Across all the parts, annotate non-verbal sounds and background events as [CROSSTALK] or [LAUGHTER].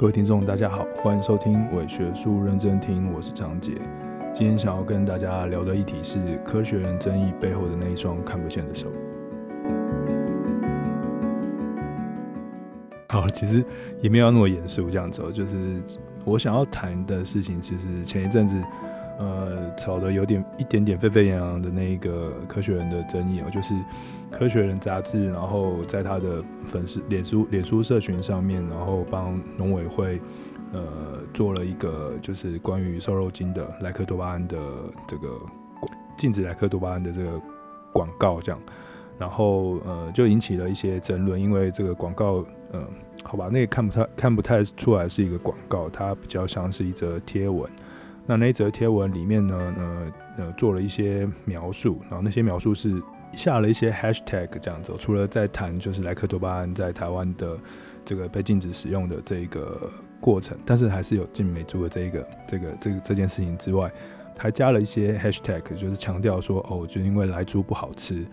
各位听众，大家好，欢迎收听伪学术认真听，我是张杰。今天想要跟大家聊的议题是科学人争议背后的那一双看不见的手。好，其实也没有那么严肃这样子，就是我想要谈的事情，其实前一阵子。呃，吵得有点一点点沸沸扬扬的那一个科学人的争议哦，就是科学人杂志，然后在他的粉丝脸书脸书社群上面，然后帮农委会呃做了一个就是关于瘦肉精的莱克多巴胺的这个禁止莱克多巴胺的这个广告这样，然后呃就引起了一些争论，因为这个广告呃好吧，那个看不太看不太出来是一个广告，它比较像是一则贴文。那那一则贴文里面呢，呃呃，做了一些描述，然后那些描述是下了一些 hashtag 这样子。除了在谈就是莱克多巴胺在台湾的这个被禁止使用的这一个过程，但是还是有进美猪的这一个这个这个这件事情之外，还加了一些 hashtag，就是强调说哦，就因为莱猪不好吃，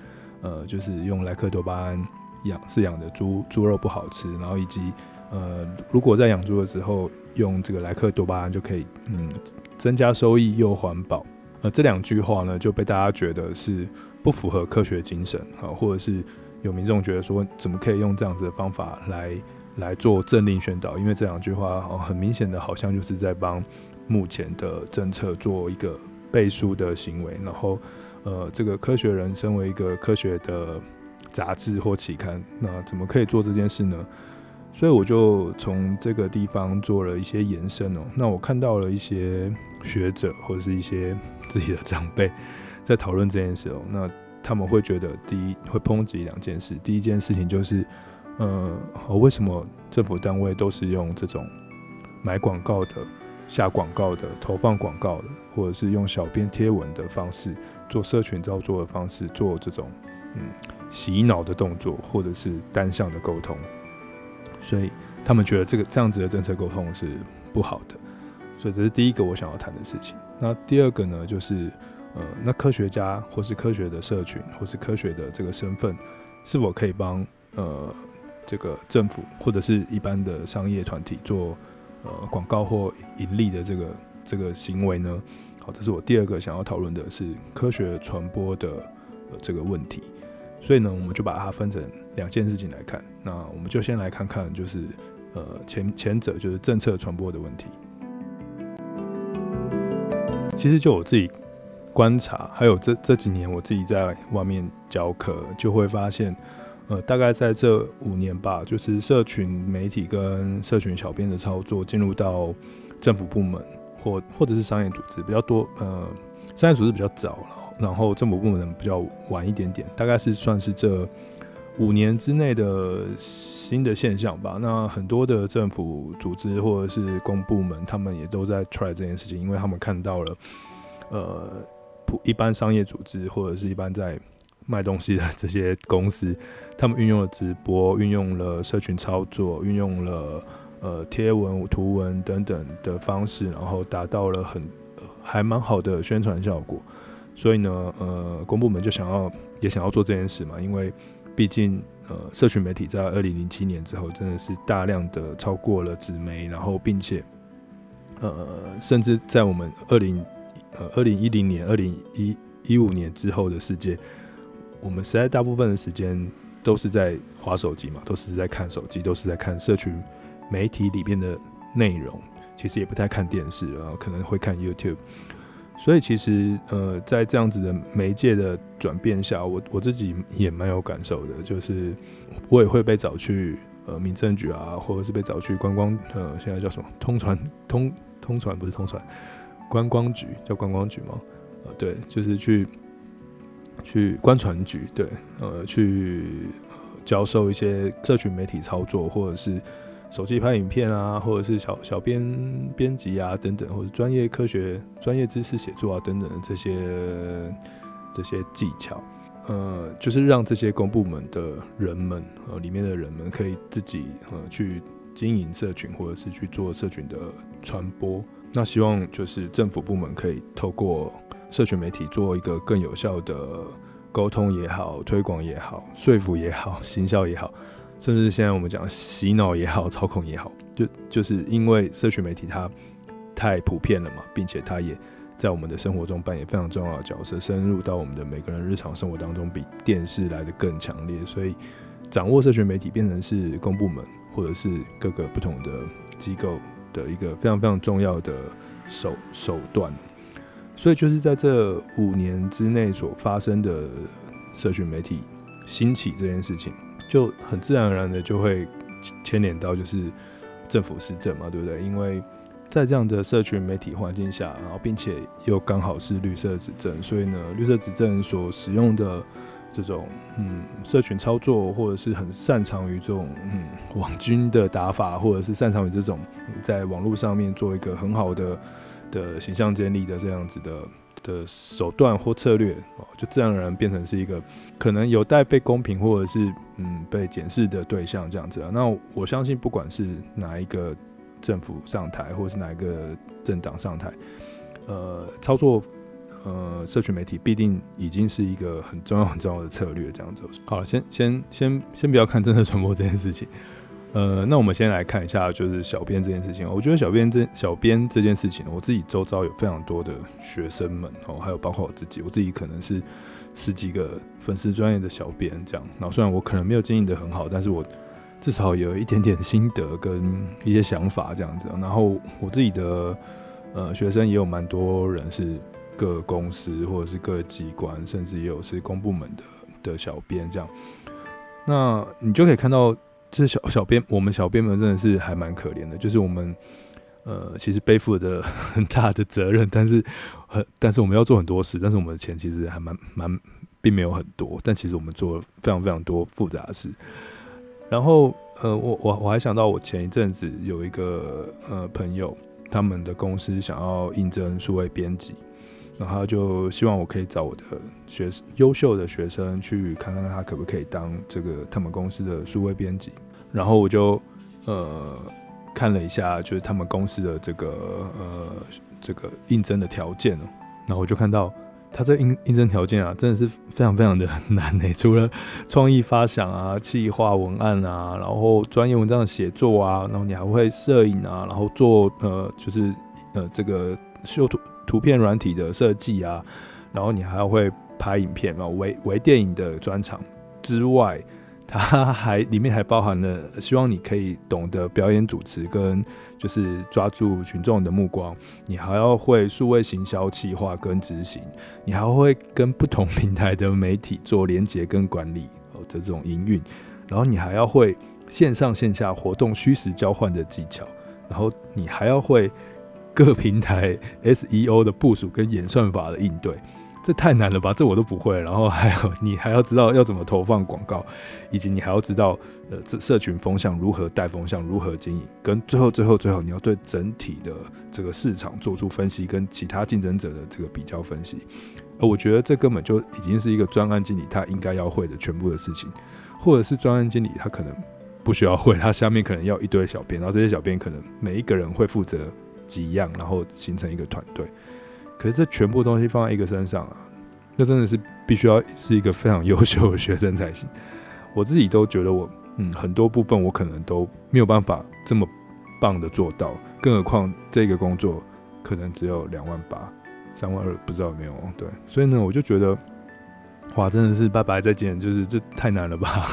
呃，就是用莱克多巴胺养饲养的猪猪肉不好吃，然后以及呃，如果在养猪的时候用这个莱克多巴胺就可以，嗯。增加收益又环保，呃，这两句话呢就被大家觉得是不符合科学精神，啊，或者是有民众觉得说，怎么可以用这样子的方法来来做政令宣导？因为这两句话哦，很明显的好像就是在帮目前的政策做一个背书的行为。然后，呃，这个科学人身为一个科学的杂志或期刊，那怎么可以做这件事呢？所以我就从这个地方做了一些延伸哦。那我看到了一些学者或者是一些自己的长辈在讨论这件事哦。那他们会觉得，第一会抨击两件事。第一件事情就是，呃，为什么政府单位都是用这种买广告的、下广告的、投放广告的，或者是用小编贴文的方式做社群操作的方式做这种嗯洗脑的动作，或者是单向的沟通？所以他们觉得这个这样子的政策沟通是不好的，所以这是第一个我想要谈的事情。那第二个呢，就是呃，那科学家或是科学的社群或是科学的这个身份，是否可以帮呃这个政府或者是一般的商业团体做呃广告或盈利的这个这个行为呢？好，这是我第二个想要讨论的是科学传播的呃这个问题。所以呢，我们就把它分成两件事情来看。那我们就先来看看，就是呃前前者就是政策传播的问题。其实就我自己观察，还有这这几年我自己在外面教课，就会发现，呃，大概在这五年吧，就是社群媒体跟社群小编的操作进入到政府部门或或者是商业组织比较多。呃，商业组织比较早了。然后政府部门比较晚一点点，大概是算是这五年之内的新的现象吧。那很多的政府组织或者是公部门，他们也都在 try 这件事情，因为他们看到了，呃，普一般商业组织或者是一般在卖东西的这些公司，他们运用了直播，运用了社群操作，运用了呃贴文、图文等等的方式，然后达到了很还蛮好的宣传效果。所以呢，呃，公部门就想要也想要做这件事嘛，因为毕竟呃，社群媒体在二零零七年之后真的是大量的超过了纸媒，然后并且呃，甚至在我们二零呃二零一零年、二零一一五年之后的世界，我们实在大部分的时间都是在滑手机嘛，都是在看手机，都是在看社群媒体里面的内容，其实也不太看电视，然后可能会看 YouTube。所以其实，呃，在这样子的媒介的转变下，我我自己也蛮有感受的，就是我也会被找去呃民政局啊，或者是被找去观光，呃，现在叫什么通传通通传不是通传，观光局叫观光局吗？呃，对，就是去去观传局，对，呃，去教授一些社群媒体操作，或者是。手机拍影片啊，或者是小小编编辑啊等等，或者专业科学、专业知识写作啊等等的这些这些技巧，呃，就是让这些公部门的人们呃里面的人们可以自己呃去经营社群，或者是去做社群的传播。那希望就是政府部门可以透过社群媒体做一个更有效的沟通也好、推广也好、说服也好、行销也好。甚至现在我们讲洗脑也好，操控也好，就就是因为社群媒体它太普遍了嘛，并且它也在我们的生活中扮演非常重要的角色，深入到我们的每个人日常生活当中，比电视来得更强烈。所以，掌握社群媒体变成是公部门或者是各个不同的机构的一个非常非常重要的手手段。所以，就是在这五年之内所发生的社群媒体兴起这件事情，就很自然而然的就会牵连到就是政府施政嘛，对不对？因为在这样的社群媒体环境下，然后并且又刚好是绿色执政，所以呢，绿色执政所使用的这种嗯社群操作，或者是很擅长于这种嗯网军的打法，或者是擅长于这种在网络上面做一个很好的的形象建立的这样子的的手段或策略，就自然而然变成是一个可能有待被公平或者是嗯被检视的对象这样子。那我相信，不管是哪一个。政府上台，或是哪一个政党上台，呃，操作呃社群媒体必定已经是一个很重要很重要的策略。这样子，好，先先先先不要看政策传播这件事情，呃，那我们先来看一下，就是小编这件事情。我觉得小编这小编这件事情，我自己周遭有非常多的学生们哦，还有包括我自己，我自己可能是十几个粉丝专业的小编这样。然后虽然我可能没有经营得很好，但是我。至少有一点点心得跟一些想法这样子，然后我自己的呃学生也有蛮多人是各公司或者是各机关，甚至也有是公部门的的小编这样。那你就可以看到，这小小编，我们小编们真的是还蛮可怜的，就是我们呃其实背负着 [LAUGHS] 很大的责任，但是很但是我们要做很多事，但是我们的钱其实还蛮蛮并没有很多，但其实我们做了非常非常多复杂的事。然后，呃，我我我还想到，我前一阵子有一个呃朋友，他们的公司想要应征数位编辑，然后就希望我可以找我的学优秀的学生去看看他可不可以当这个他们公司的数位编辑。然后我就呃看了一下，就是他们公司的这个呃这个应征的条件，然后我就看到。他这应应征条件啊，真的是非常非常的难诶。[LAUGHS] 除了创意发想啊、企划文案啊，然后专业文章的写作啊，然后你还会摄影啊，然后做呃就是呃这个修图图片软体的设计啊，然后你还要会拍影片啊，微微电影的专场之外。它还里面还包含了希望你可以懂得表演主持，跟就是抓住群众的目光。你还要会数位行销企划跟执行，你还会跟不同平台的媒体做连接跟管理哦这种营运。然后你还要会线上线下活动虚实交换的技巧。然后你还要会各平台 SEO 的部署跟演算法的应对。这太难了吧？这我都不会。然后还有，[LAUGHS] 你还要知道要怎么投放广告，以及你还要知道，呃，这社群风向如何带风向，如何经营，跟最后最后最后，你要对整体的这个市场做出分析，跟其他竞争者的这个比较分析。而我觉得这根本就已经是一个专案经理他应该要会的全部的事情，或者是专案经理他可能不需要会，他下面可能要一堆小编，然后这些小编可能每一个人会负责几样，然后形成一个团队。可是这全部东西放在一个身上啊，那真的是必须要是一个非常优秀的学生才行。我自己都觉得我嗯很多部分我可能都没有办法这么棒的做到，更何况这个工作可能只有两万八、三万二，不知道有没有对。所以呢，我就觉得哇，真的是拜拜再见，就是这太难了吧？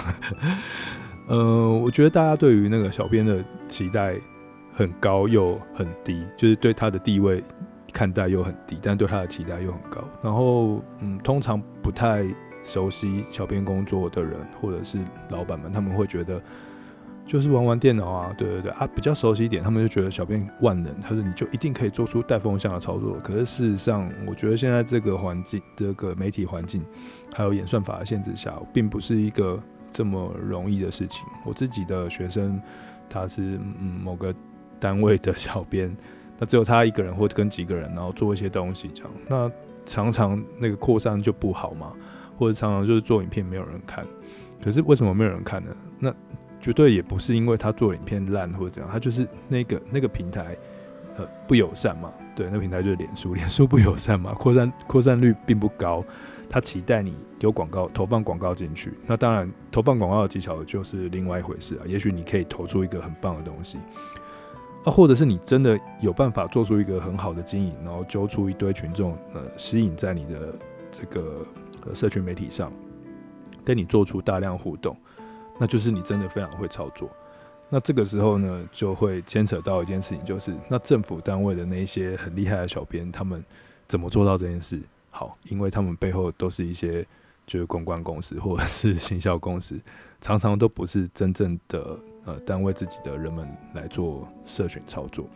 [LAUGHS] 呃，我觉得大家对于那个小编的期待很高又很低，就是对他的地位。看待又很低，但对他的期待又很高。然后，嗯，通常不太熟悉小编工作的人，或者是老板们，他们会觉得就是玩玩电脑啊，对对对啊，比较熟悉一点，他们就觉得小编万能，他说你就一定可以做出带风向的操作。可是事实上，我觉得现在这个环境，这个媒体环境，还有演算法的限制下，并不是一个这么容易的事情。我自己的学生，他是嗯某个单位的小编。[LAUGHS] 那只有他一个人或者跟几个人，然后做一些东西这样，那常常那个扩散就不好嘛，或者常常就是做影片没有人看。可是为什么没有人看呢？那绝对也不是因为他做影片烂或者怎样，他就是那个那个平台呃不友善嘛。对，那个平台就是脸书，[LAUGHS] 脸书不友善嘛，扩散扩散率并不高。他期待你丢广告投放广告进去，那当然投放广告的技巧就是另外一回事啊。也许你可以投出一个很棒的东西。啊，或者是你真的有办法做出一个很好的经营，然后揪出一堆群众，呃，吸引在你的这个呃社群媒体上，跟你做出大量互动，那就是你真的非常会操作。那这个时候呢，就会牵扯到一件事情，就是那政府单位的那些很厉害的小编，他们怎么做到这件事？好，因为他们背后都是一些就是公关公司或者是行销公司，常常都不是真正的呃单位自己的人们来做社群操作，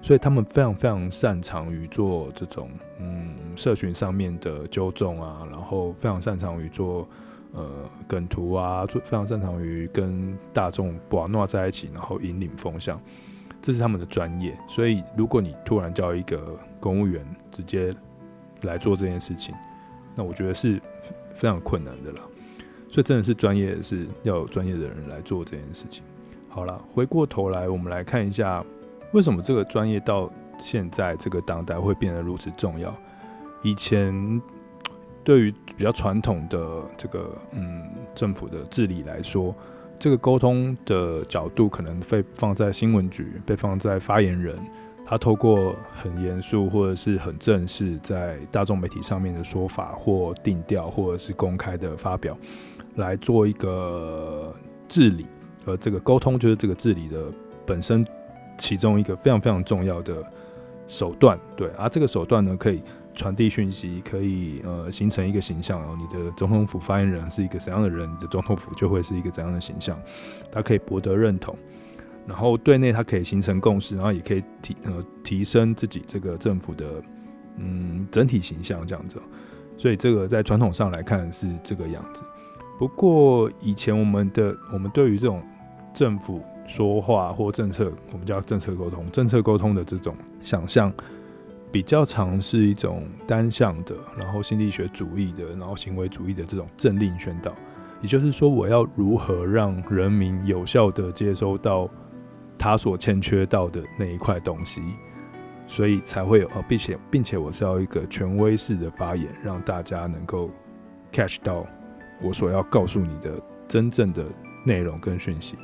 所以他们非常非常擅长于做这种嗯社群上面的纠众啊，然后非常擅长于做呃梗图啊，做非常擅长于跟大众把闹在一起，然后引领风向，这是他们的专业。所以如果你突然叫一个公务员直接来做这件事情，那我觉得是非常困难的啦。所以真的是专业，是要有专业的人来做这件事情。好了，回过头来，我们来看一下为什么这个专业到现在这个当代会变得如此重要。以前 [TSK] 对于比较传统的这个嗯政府的治理来说，这个沟通的角度可能被放在新闻局，被放在发言人。他透过很严肃或者是很正式，在大众媒体上面的说法或定调，或者是公开的发表，来做一个治理，呃这个沟通就是这个治理的本身其中一个非常非常重要的手段。对，而这个手段呢，可以传递讯息，可以呃形成一个形象。然后你的总统府发言人是一个怎样的人，你的总统府就会是一个怎样的形象，他可以博得认同。然后对内它可以形成共识，然后也可以提呃提升自己这个政府的嗯整体形象这样子，所以这个在传统上来看是这个样子。不过以前我们的我们对于这种政府说话或政策，我们叫政策沟通，政策沟通的这种想象比较常是一种单向的，然后心理学主义的，然后行为主义的这种政令宣导，也就是说我要如何让人民有效地接收到。他所欠缺到的那一块东西，所以才会有，并且并且我是要一个权威式的发言，让大家能够 catch 到我所要告诉你的真正的内容跟讯息。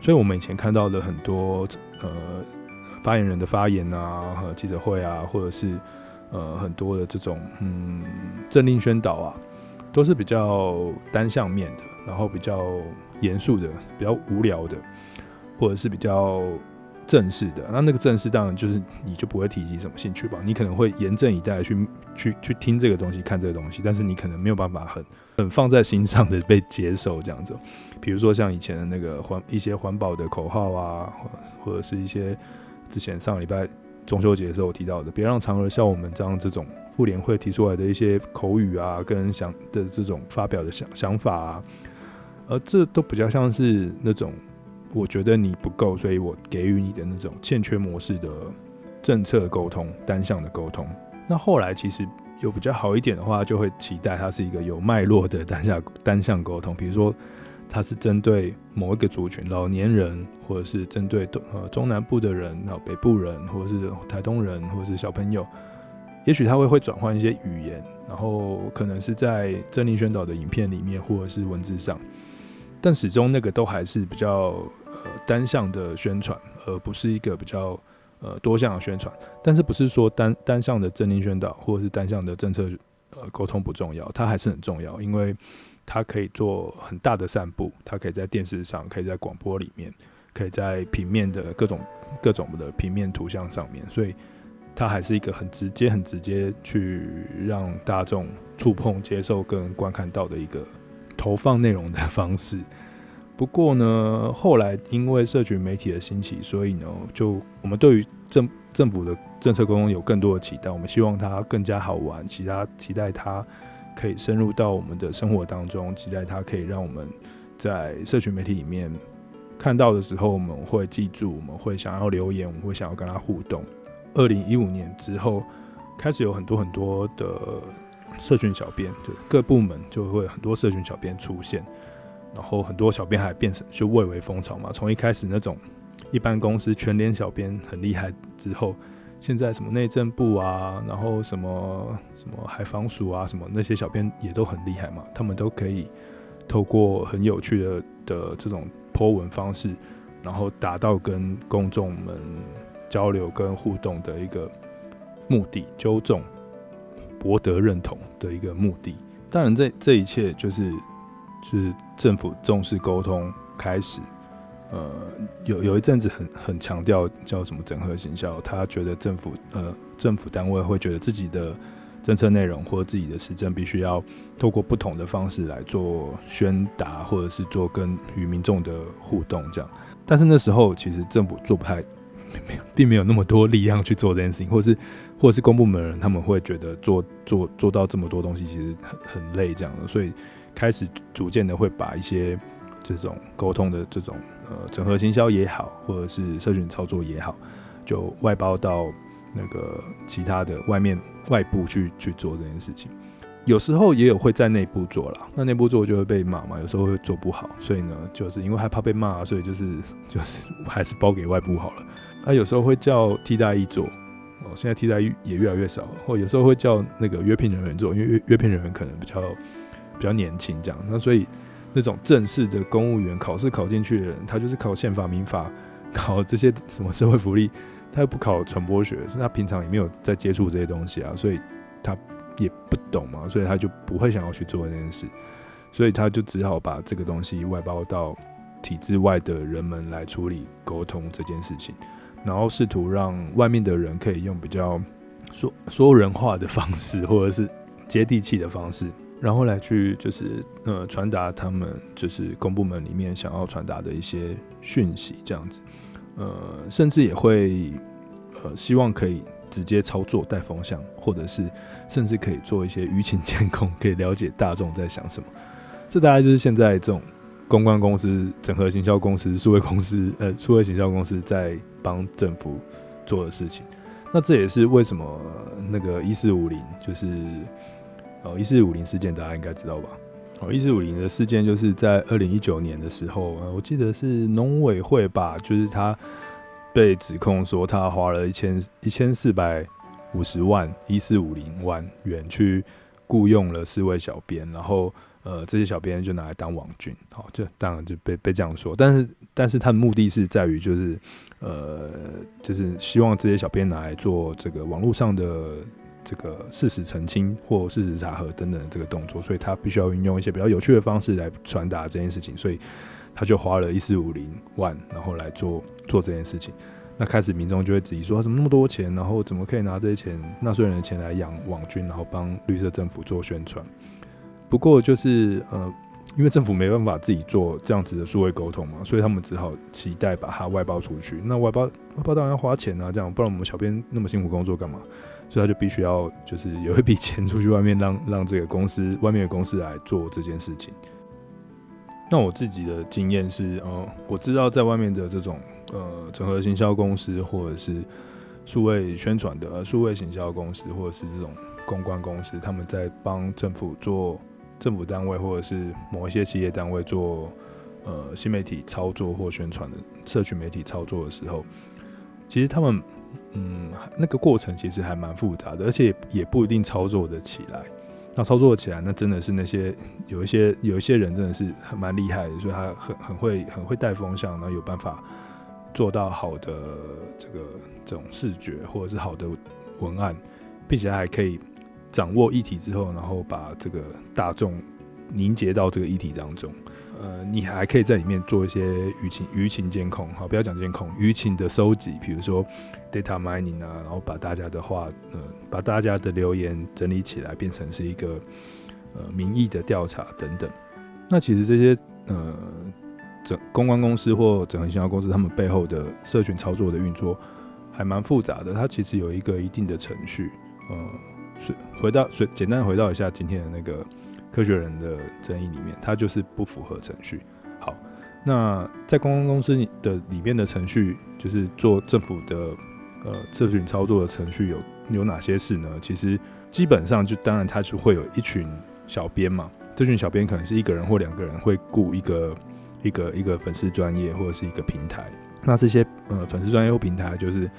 所以，我们以前看到的很多呃发言人的发言啊，和记者会啊，或者是呃很多的这种嗯政令宣导啊，都是比较单向面的，然后比较严肃的，比较无聊的。或者是比较正式的，那那个正式当然就是你就不会提及什么兴趣吧，你可能会严阵以待去去去听这个东西，看这个东西，但是你可能没有办法很很放在心上的被接受这样子。比如说像以前的那个环一些环保的口号啊，或者是一些之前上礼拜中秋节的时候提到的，别让嫦娥笑我们这样这种妇联会提出来的一些口语啊，跟想的这种发表的想想法啊，而这都比较像是那种。我觉得你不够，所以我给予你的那种欠缺模式的政策沟通，单向的沟通。那后来其实有比较好一点的话，就会期待它是一个有脉络的单向单向沟通。比如说，它是针对某一个族群，老年人，或者是针对东呃中南部的人，然后北部人，或者是台东人，或者是小朋友。也许他会会转换一些语言，然后可能是在政令宣导的影片里面，或者是文字上，但始终那个都还是比较。呃，单向的宣传，而不是一个比较呃多项的宣传。但是不是说单单向的政令宣导或者是单向的政策呃沟通不重要？它还是很重要，因为它可以做很大的散布，它可以在电视上，可以在广播里面，可以在平面的各种各种的平面图像上面，所以它还是一个很直接、很直接去让大众触碰、接受跟观看到的一个投放内容的方式。不过呢，后来因为社群媒体的兴起，所以呢，就我们对于政政府的政策沟通有更多的期待。我们希望它更加好玩，其他期待它可以深入到我们的生活当中，期待它可以让我们在社群媒体里面看到的时候，我们会记住，我们会想要留言，我们会想要跟他互动。二零一五年之后，开始有很多很多的社群小编，就各部门就会很多社群小编出现。然后很多小编还变成就蔚为风潮嘛，从一开始那种一般公司全联小编很厉害之后，现在什么内政部啊，然后什么什么海防署啊，什么那些小编也都很厉害嘛，他们都可以透过很有趣的的这种 po 文方式，然后达到跟公众们交流跟互动的一个目的，纠众博得认同的一个目的。当然，这这一切就是就是政府重视沟通开始。呃，有有一阵子很很强调叫什么整合行销，他觉得政府呃政府单位会觉得自己的政策内容或自己的施政必须要透过不同的方式来做宣达，或者是做跟与民众的互动这样。但是那时候其实政府做不太，[LAUGHS] 并没有那么多力量去做这件事情，或是或者是公部门人他们会觉得做做做到这么多东西其实很很累这样的，所以开始逐渐的会把一些这种沟通的这种。呃，整合行销也好，或者是社群操作也好，就外包到那个其他的外面外部去去做这件事情。有时候也有会在内部做啦，那内部做就会被骂嘛。有时候会做不好，所以呢，就是因为害怕被骂，所以就是就是还是包给外部好了。那有时候会叫替代役做，哦，现在替代役也越来越少了，或有时候会叫那个约聘人员做，因为约约聘人员可能比较比较年轻这样，那所以。那种正式的公务员考试考进去的人，他就是考宪法、民法，考这些什么社会福利，他又不考传播学，是他平常也没有在接触这些东西啊，所以他也不懂嘛，所以他就不会想要去做这件事，所以他就只好把这个东西外包到体制外的人们来处理沟通这件事情，然后试图让外面的人可以用比较说说人话的方式，或者是接地气的方式。然后来去就是呃传达他们就是公部门里面想要传达的一些讯息这样子，呃甚至也会呃希望可以直接操作带风向，或者是甚至可以做一些舆情监控，可以了解大众在想什么。这大概就是现在这种公关公司、整合行销公司、数位公司呃数位行销公司在帮政府做的事情。那这也是为什么那个一四五零就是。哦，一四五零事件大家应该知道吧？哦，一四五零的事件就是在二零一九年的时候，呃，我记得是农委会吧，就是他被指控说他花了一千一千四百五十万一四五零万元去雇佣了四位小编，然后呃，这些小编就拿来当网军，好，就当然就被被这样说，但是但是他的目的是在于就是呃，就是希望这些小编拿来做这个网络上的。这个事实澄清或事实查核等等的这个动作，所以他必须要运用一些比较有趣的方式来传达这件事情，所以他就花了一四五零万，然后来做做这件事情。那开始民众就会质疑说，怎么那么多钱，然后怎么可以拿这些钱纳税人的钱来养网军，然后帮绿色政府做宣传？不过就是呃，因为政府没办法自己做这样子的数位沟通嘛，所以他们只好期待把它外包出去。那外包外包当然要花钱啊，这样不然我们小编那么辛苦工作干嘛？所以他就必须要就是有一笔钱出去外面让让这个公司外面的公司来做这件事情。那我自己的经验是，呃，我知道在外面的这种呃整合行销公司或者是数位宣传的数位行销公司或者是这种公关公司，他们在帮政府做政府单位或者是某一些企业单位做呃新媒体操作或宣传的社群媒体操作的时候，其实他们。嗯，那个过程其实还蛮复杂的，而且也不一定操作得起来。那操作起来，那真的是那些有一些有一些人真的是很蛮厉害的，所以他很很会很会带风向，然后有办法做到好的这个这种视觉或者是好的文案，并且还可以掌握议题之后，然后把这个大众凝结到这个议题当中。呃，你还可以在里面做一些舆情舆情监控，好，不要讲监控，舆情的收集，比如说 data mining 啊，然后把大家的话，呃，把大家的留言整理起来，变成是一个呃民意的调查等等。那其实这些呃整公关公司或整合行销公司，他们背后的社群操作的运作还蛮复杂的，它其实有一个一定的程序。呃，回到，简单回到一下今天的那个。科学人的争议里面，它就是不符合程序。好，那在公关公司的里面的程序，就是做政府的呃社群操作的程序有有哪些事呢？其实基本上就当然它是会有一群小编嘛，这群小编可能是一个人或两个人会雇一个一个一个粉丝专业或者是一个平台。那这些呃粉丝专业或平台就是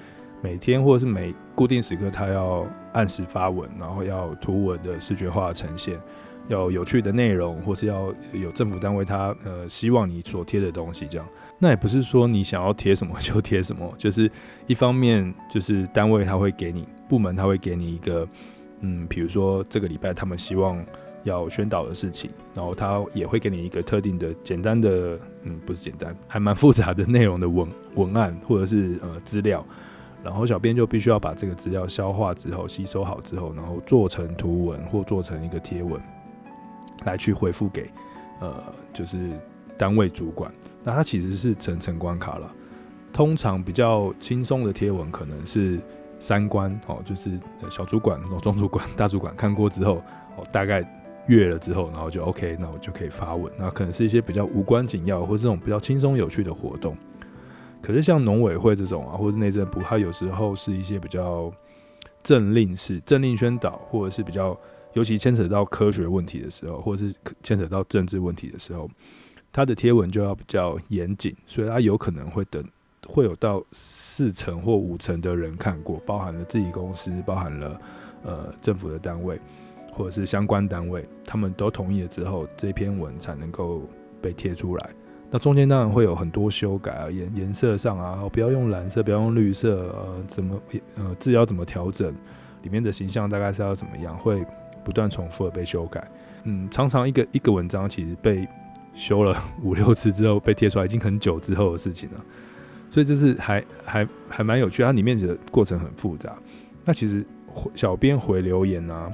每天或者是每固定时刻，他要按时发文，然后要图文的视觉化呈现，要有趣的内容，或是要有政府单位他呃希望你所贴的东西这样。那也不是说你想要贴什么就贴什么，就是一方面就是单位他会给你，部门他会给你一个嗯，比如说这个礼拜他们希望要宣导的事情，然后他也会给你一个特定的简单的嗯，不是简单，还蛮复杂的内容的文文案或者是呃资料。然后小编就必须要把这个资料消化之后，吸收好之后，然后做成图文或做成一个贴文，来去回复给呃，就是单位主管。那它其实是层层关卡了。通常比较轻松的贴文可能是三关哦，就是小主管、中主管、[LAUGHS] 大主管看过之后，哦，大概阅了之后，然后就 OK，那我就可以发文。那可能是一些比较无关紧要或这种比较轻松有趣的活动。可是像农委会这种啊，或者内政部，它有时候是一些比较政令式、政令宣导，或者是比较尤其牵扯到科学问题的时候，或者是牵扯到政治问题的时候，它的贴文就要比较严谨，所以它有可能会等会有到四成或五成的人看过，包含了自己公司，包含了呃政府的单位或者是相关单位，他们都同意了之后，这篇文才能够被贴出来。那中间当然会有很多修改啊，颜颜色上啊，不要用蓝色，不要用绿色，呃，怎么呃字要怎么调整，里面的形象大概是要怎么样，会不断重复的被修改。嗯，常常一个一个文章其实被修了 [LAUGHS] 五六次之后被贴出来，已经很久之后的事情了。所以这是还还还蛮有趣，它里面的过程很复杂。那其实小编回留言啊，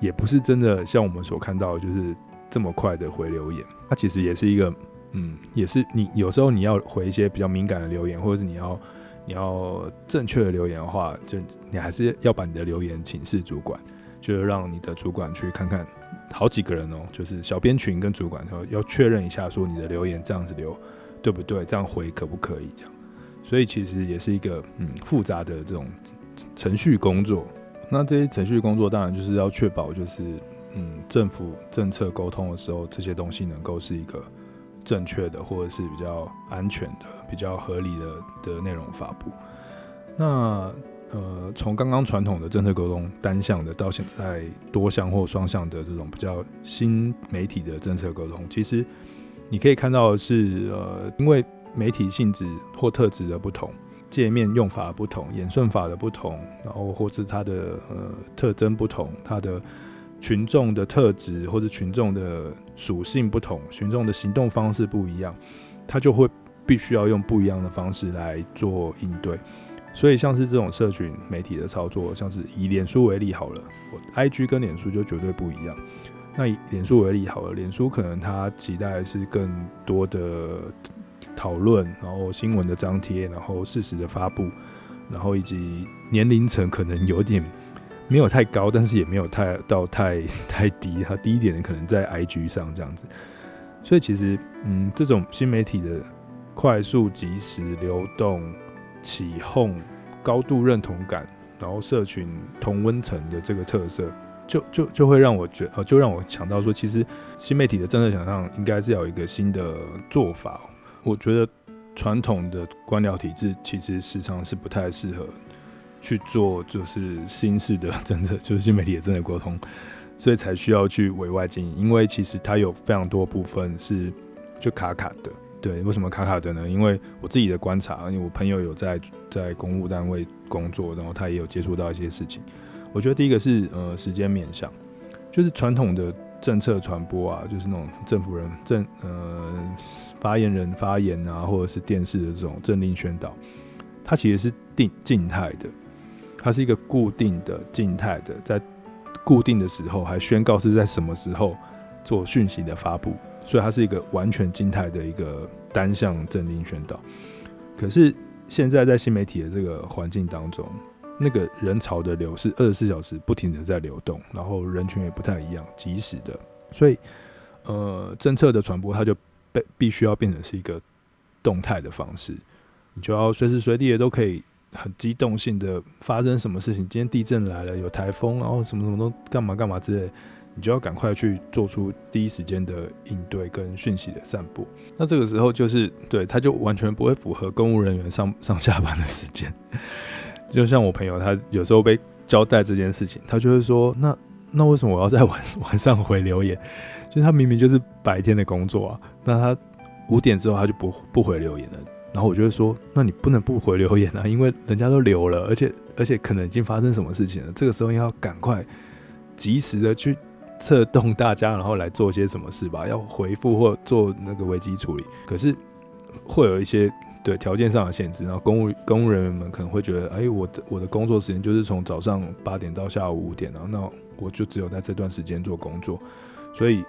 也不是真的像我们所看到的，就是这么快的回留言，它其实也是一个。嗯，也是你有时候你要回一些比较敏感的留言，或者是你要你要正确的留言的话，就你还是要把你的留言请示主管，就让你的主管去看看，好几个人哦，就是小编群跟主管要要确认一下，说你的留言这样子留对不对，这样回可不可以这样，所以其实也是一个嗯复杂的这种程序工作。那这些程序工作当然就是要确保就是嗯政府政策沟通的时候，这些东西能够是一个。正确的，或者是比较安全的、比较合理的的内容发布。那呃，从刚刚传统的政策沟通单向的，到现在多项或双向的这种比较新媒体的政策沟通，其实你可以看到的是，呃，因为媒体性质或特质的不同，界面用法的不同，演算法的不同，然后或是它的呃特征不同，它的。群众的特质或者群众的属性不同，群众的行动方式不一样，他就会必须要用不一样的方式来做应对。所以，像是这种社群媒体的操作，像是以脸书为例好了我，IG 跟脸书就绝对不一样。那以脸书为例好了，脸书可能他期待是更多的讨论，然后新闻的张贴，然后事实的发布，然后以及年龄层可能有点。没有太高，但是也没有太到太太低。它低一点的可能在 IG 上这样子，所以其实，嗯，这种新媒体的快速、及时、流动、起哄、高度认同感，然后社群同温层的这个特色，就就就会让我觉，呃，就让我想到说，其实新媒体的政策想象应该是要有一个新的做法。我觉得传统的官僚体制其实时常是不太适合。去做就是新式的政策，就是新媒体的政策沟通，所以才需要去委外经营。因为其实它有非常多部分是就卡卡的。对，为什么卡卡的呢？因为我自己的观察，因为我朋友有在在公务单位工作，然后他也有接触到一些事情。我觉得第一个是呃时间面向，就是传统的政策传播啊，就是那种政府人政呃发言人发言啊，或者是电视的这种政令宣导，它其实是定静态的。它是一个固定的、静态的，在固定的时候还宣告是在什么时候做讯息的发布，所以它是一个完全静态的一个单向政令宣导。可是现在在新媒体的这个环境当中，那个人潮的流是二十四小时不停的在流动，然后人群也不太一样，即时的，所以呃，政策的传播它就被必须要变成是一个动态的方式，你就要随时随地的都可以。很机动性的发生什么事情？今天地震来了，有台风，然后什么什么都干嘛干嘛之类，你就要赶快去做出第一时间的应对跟讯息的散布。那这个时候就是对，他就完全不会符合公务人员上 [LAUGHS] 上下班的时间。[LAUGHS] 就像我朋友，他有时候被交代这件事情，他就会说：“那那为什么我要在晚 [LAUGHS] 晚上回留言？就是他明明就是白天的工作啊，那他五点之后他就不不回留言了。然后我就会说：那你不能不回留言啊，因为人家都留了，而且而且可能已经发生什么事情了。这个时候要赶快及时的去策动大家，然后来做些什么事吧，[LAUGHS] 要回复或做那个危机处理。可是会有一些。”对条件上的限制，然后公务公务人员们可能会觉得，哎，我的我的工作时间就是从早上八点到下午五点，然后那我就只有在这段时间做工作，所以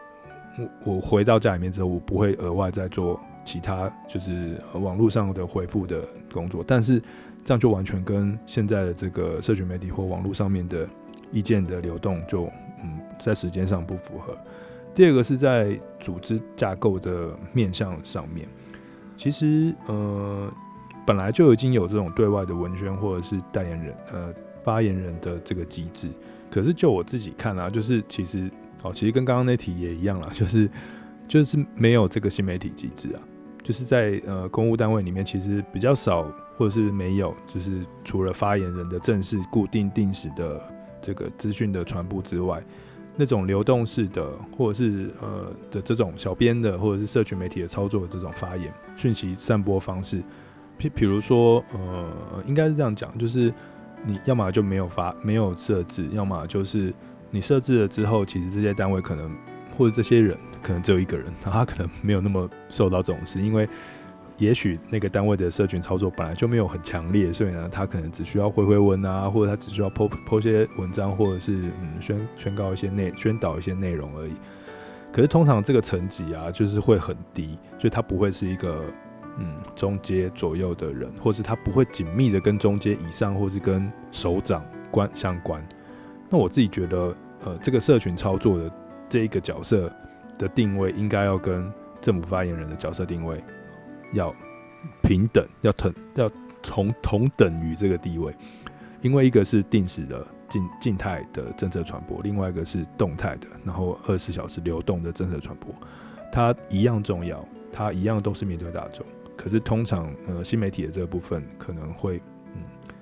我我回到家里面之后，我不会额外再做其他就是网络上的回复的工作，但是这样就完全跟现在的这个社群媒体或网络上面的意见的流动就嗯在时间上不符合。第二个是在组织架构的面向上面。其实，呃，本来就已经有这种对外的文宣或者是代言人、呃发言人的这个机制。可是就我自己看啊，就是其实，哦，其实跟刚刚那题也一样啦，[LAUGHS] 就是就是没有这个新媒体机制啊。就是在呃公务单位里面，其实比较少或者是没有，就是除了发言人的正式、固定、定时的这个资讯的传播之外。那种流动式的，或者是呃的这种小编的，或者是社群媒体的操作的这种发言讯息散播方式，譬比如说呃，应该是这样讲，就是你要么就没有发没有设置，要么就是你设置了之后，其实这些单位可能或者这些人可能只有一个人，他可能没有那么受到重视，因为。也许那个单位的社群操作本来就没有很强烈，所以呢，他可能只需要回回文啊，或者他只需要 po po 些文章，或者是嗯宣宣告一些内宣导一些内容而已。可是通常这个层级啊，就是会很低，所以他不会是一个嗯中阶左右的人，或是他不会紧密的跟中阶以上，或是跟首长关相关。那我自己觉得，呃，这个社群操作的这一个角色的定位，应该要跟政府发言人的角色定位。要平等，要同要同同等于这个地位，因为一个是定时的静静态的政策传播，另外一个是动态的，然后二十四小时流动的政策传播，它一样重要，它一样都是面对大众。可是通常呃新媒体的这个部分可能会嗯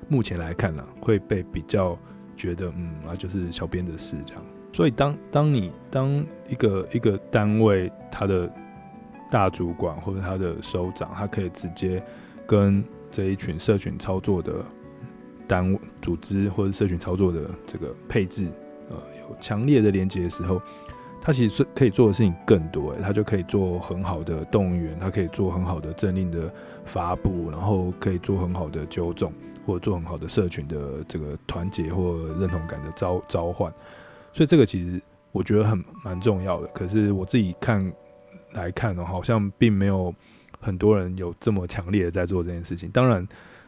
目前来看呢会被比较觉得嗯啊就是小编的事这样，所以当当你当一个一个单位它的。大主管或者他的首长，他可以直接跟这一群社群操作的单位、组织或者社群操作的这个配置，呃，有强烈的连接的时候，他其实是可以做的事情更多。他就可以做很好的动员，他可以做很好的政令的发布，然后可以做很好的纠正，或者做很好的社群的这个团结或认同感的召召唤。所以这个其实我觉得很蛮重要的。可是我自己看。来看呢，好像并没有很多人有这么强烈的在做这件事情。当然，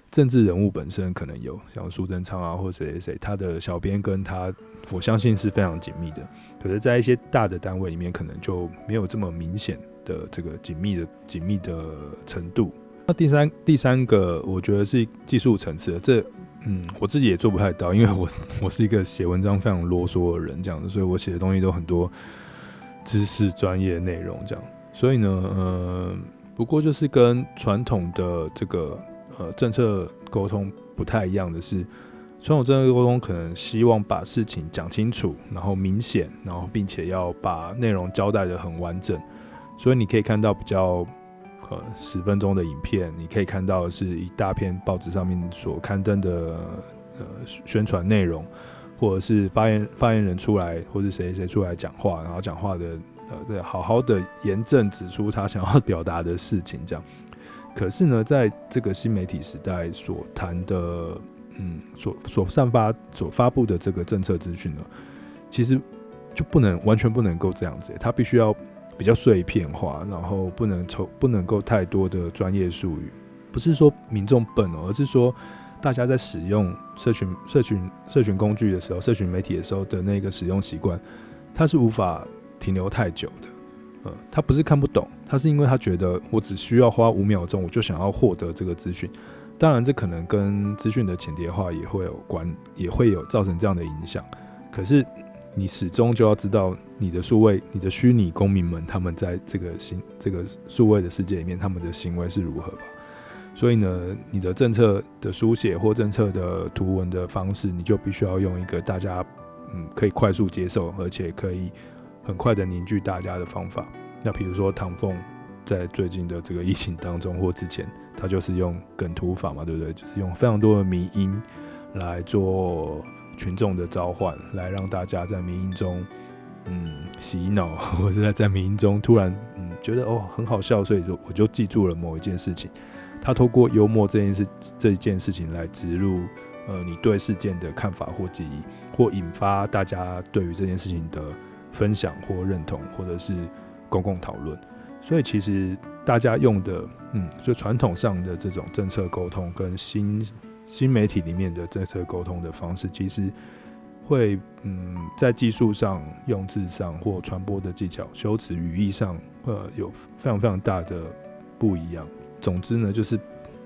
政治人物本身可能有，像苏贞昌啊，或谁谁谁，他的小编跟他，我相信是非常紧密的。可是，在一些大的单位里面，可能就没有这么明显的这个紧密的紧密的程度。那第三第三个，我觉得是技术层次，这嗯，我自己也做不太到，因为我 [LAUGHS] 我是一个写文章非常啰嗦的人，这样子，所以我写的东西都很多知识专业内容这样。所以呢，呃，不过就是跟传统的这个呃政策沟通不太一样的是，传统政策沟通可能希望把事情讲清楚，然后明显，然后并且要把内容交代得很完整。所以你可以看到比较呃十分钟的影片，你可以看到是一大片报纸上面所刊登的呃宣传内容，或者是发言发言人出来，或者谁谁出来讲话，然后讲话的。呃，对，好好的严正指出他想要表达的事情，这样。可是呢，在这个新媒体时代所谈的，嗯，所所散发、所发布的这个政策资讯呢，其实就不能完全不能够这样子，它必须要比较碎片化，然后不能抽，不能够太多的专业术语。不是说民众笨，而是说大家在使用社群、社群、社群工具的时候，社群媒体的时候的那个使用习惯，它是无法。停留太久的，呃，他不是看不懂，他是因为他觉得我只需要花五秒钟，我就想要获得这个资讯。当然，这可能跟资讯的浅叠化也会有关，也会有造成这样的影响。可是，你始终就要知道你的数位、你的虚拟公民们，他们在这个行这个数位的世界里面，他们的行为是如何吧。所以呢，你的政策的书写或政策的图文的方式，你就必须要用一个大家嗯可以快速接受，而且可以很快的凝聚大家的方法。那比如说唐凤在最近的这个疫情当中或之前，他就是用梗图法嘛，对不对？就是用非常多的迷音来做群众的召唤，来让大家在迷音中嗯洗脑，[LAUGHS] 或者在在迷因中突然嗯觉得哦很好笑，所以就我就记住了某一件事情。他透过幽默这件事这一件事情来植入，呃，你对事件的看法或记忆，或引发大家对于这件事情的分享或认同，或者是公共讨论。所以其实大家用的，嗯，就传统上的这种政策沟通，跟新新媒体里面的政策沟通的方式，其实会，嗯，在技术上、用字上或传播的技巧、修辞、语义上，呃，有非常非常大的不一样。总之呢，就是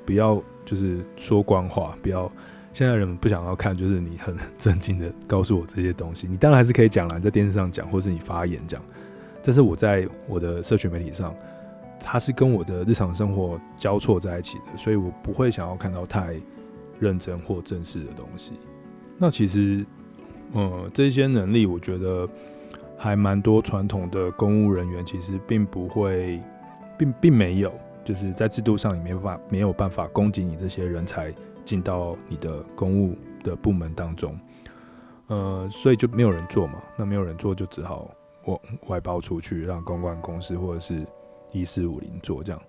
不要就是说官话，不要现在人们不想要看，就是你很正经的告诉我这些东西。你当然还是可以讲啦，在电视上讲，或是你发言讲。但是我在我的社群媒体上，它是跟我的日常生活交错在一起的，所以我不会想要看到太认真或正式的东西。那其实，呃，这些能力，我觉得还蛮多传统的公务人员其实并不会，并并没有。就是在制度上也没办法没有办法供给你这些人才进到你的公务的部门当中，呃，所以就没有人做嘛。那没有人做，就只好外外包出去，让公关公司或者是一四五零做这样。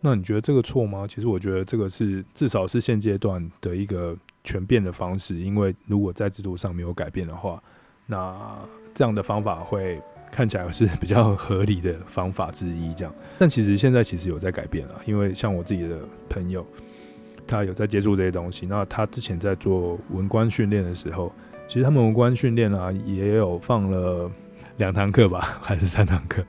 那你觉得这个错吗？其实我觉得这个是至少是现阶段的一个权变的方式，因为如果在制度上没有改变的话，那这样的方法会。看起来是比较合理的方法之一，这样。但其实现在其实有在改变了，因为像我自己的朋友，他有在接触这些东西。那他之前在做文官训练的时候，其实他们文官训练啊，也有放了两堂课吧，[LAUGHS] 还是三堂课，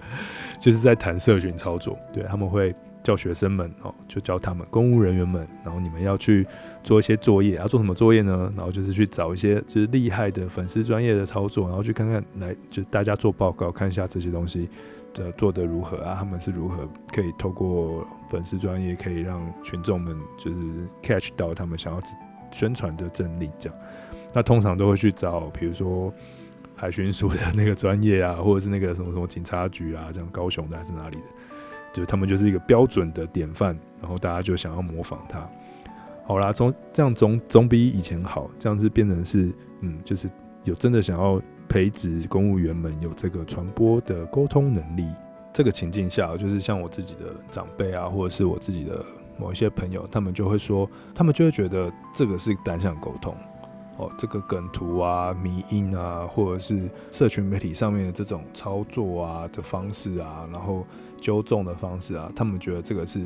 就是在谈社群操作。对，他们会。教学生们哦，就教他们公务人员们，然后你们要去做一些作业，要做什么作业呢？然后就是去找一些就是厉害的粉丝专业的操作，然后去看看来就大家做报告，看一下这些东西的做得如何啊？他们是如何可以透过粉丝专业可以让群众们就是 catch 到他们想要宣传的政令这样。那通常都会去找比如说海巡署的那个专业啊，或者是那个什么什么警察局啊，这样高雄的还是哪里的？就他们就是一个标准的典范，然后大家就想要模仿他。好啦，总这样总总比以前好，这样是变成是嗯，就是有真的想要培植公务员们有这个传播的沟通能力。这个情境下，就是像我自己的长辈啊，或者是我自己的某一些朋友，他们就会说，他们就会觉得这个是单向沟通。哦，这个梗图啊、迷因啊，或者是社群媒体上面的这种操作啊的方式啊，然后纠众的方式啊，他们觉得这个是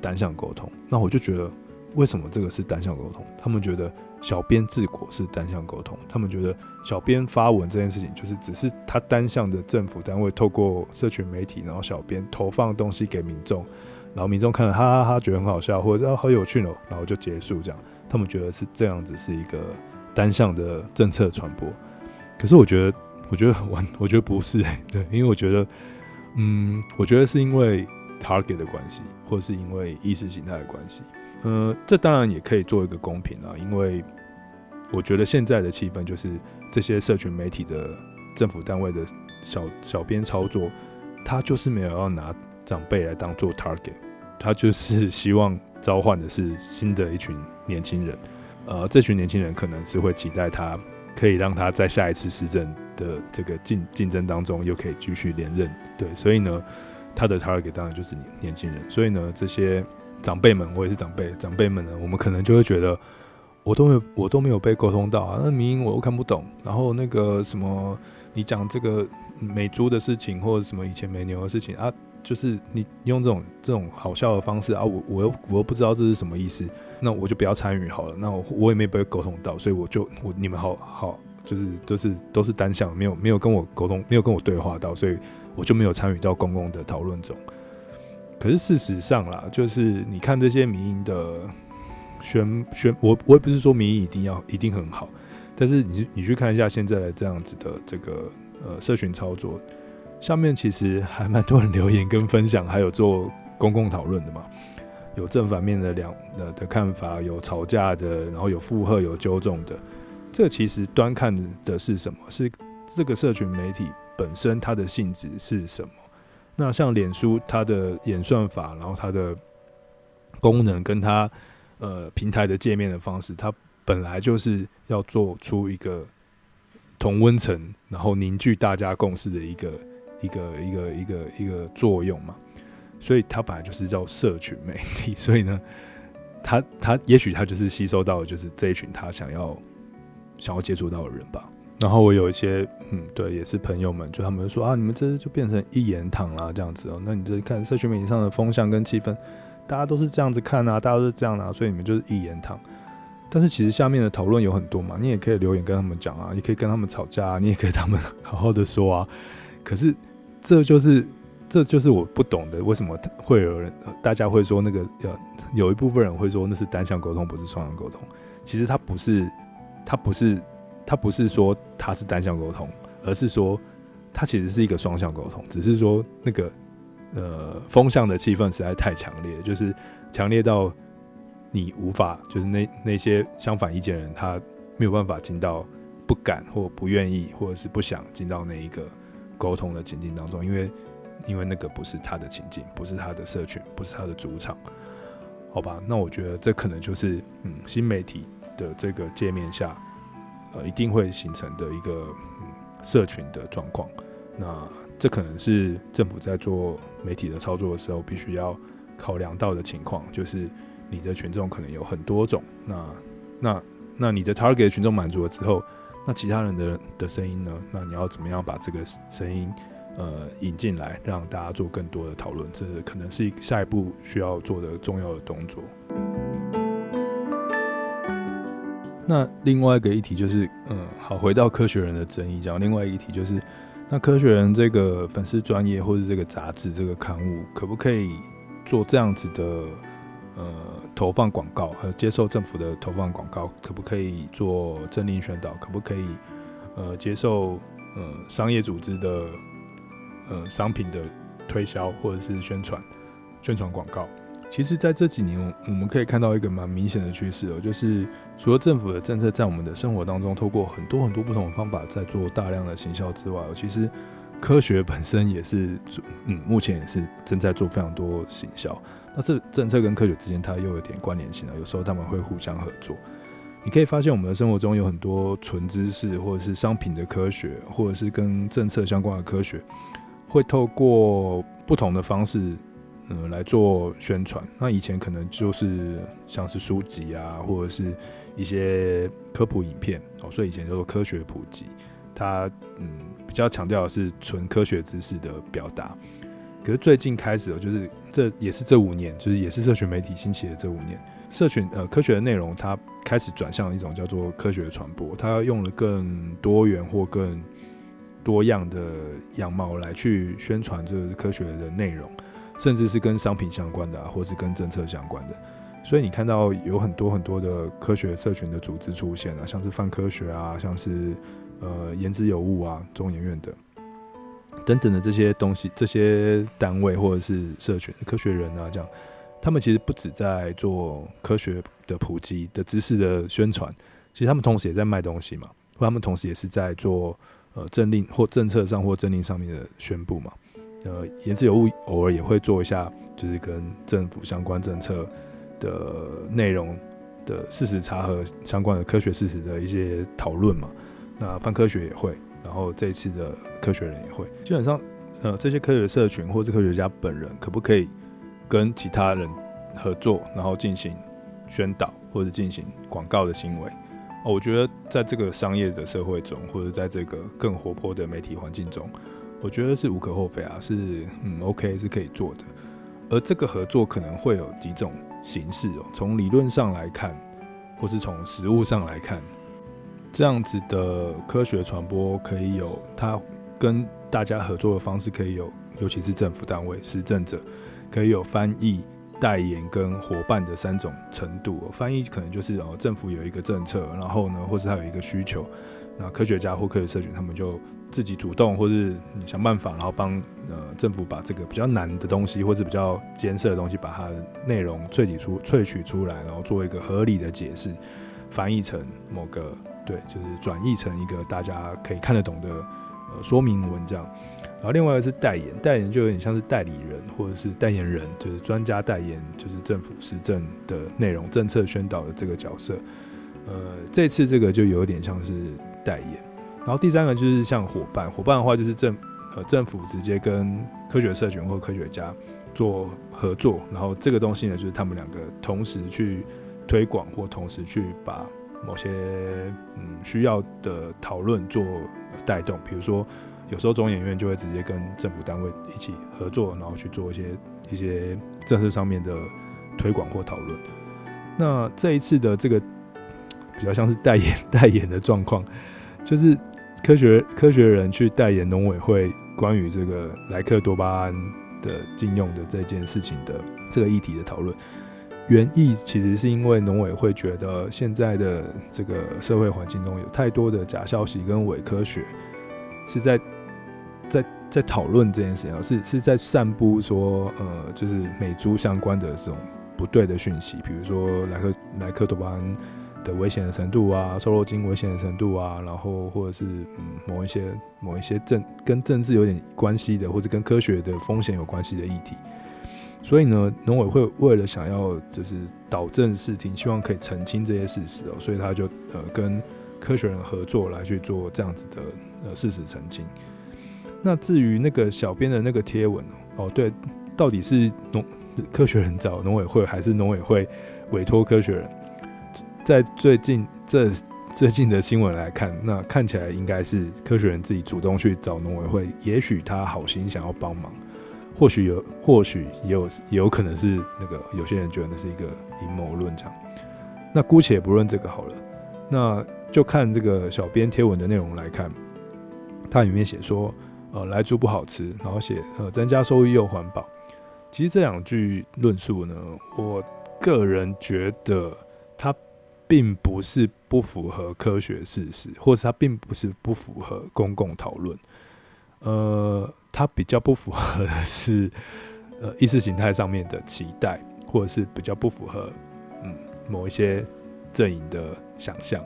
单向沟通。那我就觉得，为什么这个是单向沟通？他们觉得小编治国是单向沟通，他们觉得小编发文这件事情就是只是他单向的政府单位透过社群媒体，然后小编投放东西给民众，然后民众看了哈哈哈觉得很好笑，或者啊好有趣哦，然后就结束这样。他们觉得是这样子，是一个单向的政策传播。可是我觉得，我觉得完，我觉得不是、欸，对，因为我觉得，嗯，我觉得是因为 target 的关系，或是因为意识形态的关系。呃，这当然也可以做一个公平啊，因为我觉得现在的气氛就是这些社群媒体的政府单位的小小编操作，他就是没有要拿长辈来当做 target，他就是希望。召唤的是新的一群年轻人，呃，这群年轻人可能是会期待他可以让他在下一次施政的这个竞竞争当中又可以继续连任，对，所以呢，他的 target 当然就是年年轻人，所以呢，这些长辈们，我也是长辈，长辈们呢，我们可能就会觉得我都没有我都没有被沟通到啊，那迷因我又看不懂，然后那个什么你讲这个美猪的事情或者什么以前美牛的事情啊。就是你用这种这种好笑的方式啊，我我又我又不知道这是什么意思，那我就不要参与好了。那我我也没被沟通到，所以我就我你们好好就是就是都是单向，没有没有跟我沟通，没有跟我对话到，所以我就没有参与到公共的讨论中。可是事实上啦，就是你看这些民营的宣宣，我我也不是说民营一定要一定很好，但是你你去看一下现在的这样子的这个呃社群操作。下面其实还蛮多人留言跟分享，还有做公共讨论的嘛。有正反面的两的的看法，有吵架的，然后有附和，有纠正的。这其实端看的是什么？是这个社群媒体本身它的性质是什么？那像脸书，它的演算法，然后它的功能跟它呃平台的界面的方式，它本来就是要做出一个同温层，然后凝聚大家共识的一个一个一个一个一个作用嘛。所以它本来就是叫社群媒体，所以呢，它它也许它就是吸收到就是这一群他想要。想要接触到的人吧，然后我有一些，嗯，对，也是朋友们，就他们说啊，你们这就变成一言堂啦，这样子哦。那你这看社群媒体上的风向跟气氛，大家都是这样子看啊，大家都是这样啊，所以你们就是一言堂。但是其实下面的讨论有很多嘛，你也可以留言跟他们讲啊，你可以跟他们吵架啊，你也可以他们好好的说啊。可是这就是这就是我不懂的，为什么会有人大家会说那个呃，有一部分人会说那是单向沟通，不是双向沟通。其实它不是。它不是，它不是说它是单向沟通，而是说它其实是一个双向沟通，只是说那个呃风向的气氛实在太强烈，就是强烈到你无法，就是那那些相反意见人，他没有办法进到不敢或不愿意，或者是不想进到那一个沟通的情境当中，因为因为那个不是他的情境，不是他的社群，不是他的主场，好吧？那我觉得这可能就是嗯新媒体。的这个界面下，呃，一定会形成的一个社群的状况。那这可能是政府在做媒体的操作的时候，必须要考量到的情况，就是你的群众可能有很多种。那那那你的 target 群众满足了之后，那其他人的的声音呢？那你要怎么样把这个声音呃引进来，让大家做更多的讨论？这可能是下一步需要做的重要的动作。那另外一个议题就是，嗯，好，回到科学人的争议，讲另外一个议题就是，那科学人这个粉丝专业或者这个杂志这个刊物，可不可以做这样子的，呃，投放广告和接受政府的投放广告？可不可以做政令宣导？可不可以，呃，接受呃商业组织的，呃，商品的推销或者是宣传，宣传广告？其实，在这几年，我们可以看到一个蛮明显的趋势哦，就是除了政府的政策在我们的生活当中，透过很多很多不同的方法在做大量的行销之外，其实科学本身也是，嗯，目前也是正在做非常多行销。那这政策跟科学之间，它又有点关联性了，有时候他们会互相合作。你可以发现，我们的生活中有很多纯知识，或者是商品的科学，或者是跟政策相关的科学，会透过不同的方式。呃，来做宣传。那以前可能就是像是书籍啊，或者是一些科普影片哦，所以以前叫做科学普及。它嗯比较强调的是纯科学知识的表达。可是最近开始，就是这也是这五年，就是也是社群媒体兴起的这五年，社群呃科学的内容它开始转向一种叫做科学传播，它用了更多元或更多样的样貌来去宣传这个科学的内容。甚至是跟商品相关的啊，或是跟政策相关的，所以你看到有很多很多的科学社群的组织出现了，像是泛科学啊，像是呃言之有物啊，中研院的等等的这些东西，这些单位或者是社群科学人啊，这样，他们其实不止在做科学的普及的知识的宣传，其实他们同时也在卖东西嘛，或他们同时也是在做呃政令或政策上或政令上面的宣布嘛。呃，言之有物，偶尔也会做一下，就是跟政府相关政策的内容的事实查核相关的科学事实的一些讨论嘛。那泛科学也会，然后这次的科学人也会。基本上，呃，这些科学社群或是科学家本人，可不可以跟其他人合作，然后进行宣导或者进行广告的行为？哦，我觉得在这个商业的社会中，或者在这个更活泼的媒体环境中。我觉得是无可厚非啊，是嗯 OK 是可以做的，而这个合作可能会有几种形式哦。从理论上来看，或是从实务上来看，这样子的科学传播可以有它跟大家合作的方式，可以有，尤其是政府单位、施政者，可以有翻译、代言跟伙伴的三种程度。翻译可能就是哦，政府有一个政策，然后呢，或是他有一个需求，那科学家或科学社群他们就。自己主动，或是你想办法，然后帮呃政府把这个比较难的东西或者比较艰涩的东西，把它的内容萃取出萃取出来，然后做一个合理的解释，翻译成某个对，就是转译成一个大家可以看得懂的呃说明文这样。然后另外一个是代言，代言就有点像是代理人或者是代言人，就是专家代言，就是政府施政的内容、政策宣导的这个角色。呃，这次这个就有点像是代言。然后第三个就是像伙伴，伙伴的话就是政呃政府直接跟科学社群或科学家做合作，然后这个东西呢就是他们两个同时去推广或同时去把某些嗯需要的讨论做带动，比如说。有时候中研院就会直接跟政府单位一起合作，然后去做一些一些政策上面的推广或讨论。那这一次的这个比较像是代言 [LAUGHS] 代言的状况，就是科学科学人去代言农委会关于这个莱克多巴胺的禁用的这件事情的这个议题的讨论。原意其实是因为农委会觉得现在的这个社会环境中有太多的假消息跟伪科学，是在。在在讨论这件事情，是是在散布说，呃，就是美猪相关的这种不对的讯息，比如说莱克莱克多巴胺的危险的程度啊，瘦肉精危险的程度啊，然后或者是嗯某一些某一些政跟政治有点关系的，或者跟科学的风险有关系的议题。所以呢，农委会为了想要就是导正视听，希望可以澄清这些事实哦，所以他就呃跟科学人合作来去做这样子的呃事实澄清。那至于那个小编的那个贴文哦，对，到底是农科学人找农委会，还是农委会委托科学人？在最近这最近的新闻来看，那看起来应该是科学人自己主动去找农委会，也许他好心想要帮忙，或许有，或许也有，也有可能是那个有些人觉得那是一个阴谋论这样。那姑且不论这个好了，那就看这个小编贴文的内容来看，它里面写说。呃，来猪不好吃，然后写呃增加收益又环保。其实这两句论述呢，我个人觉得它并不是不符合科学事实，或者它并不是不符合公共讨论。呃，它比较不符合的是 [LAUGHS] 呃意识形态上面的期待，或者是比较不符合嗯某一些阵营的想象。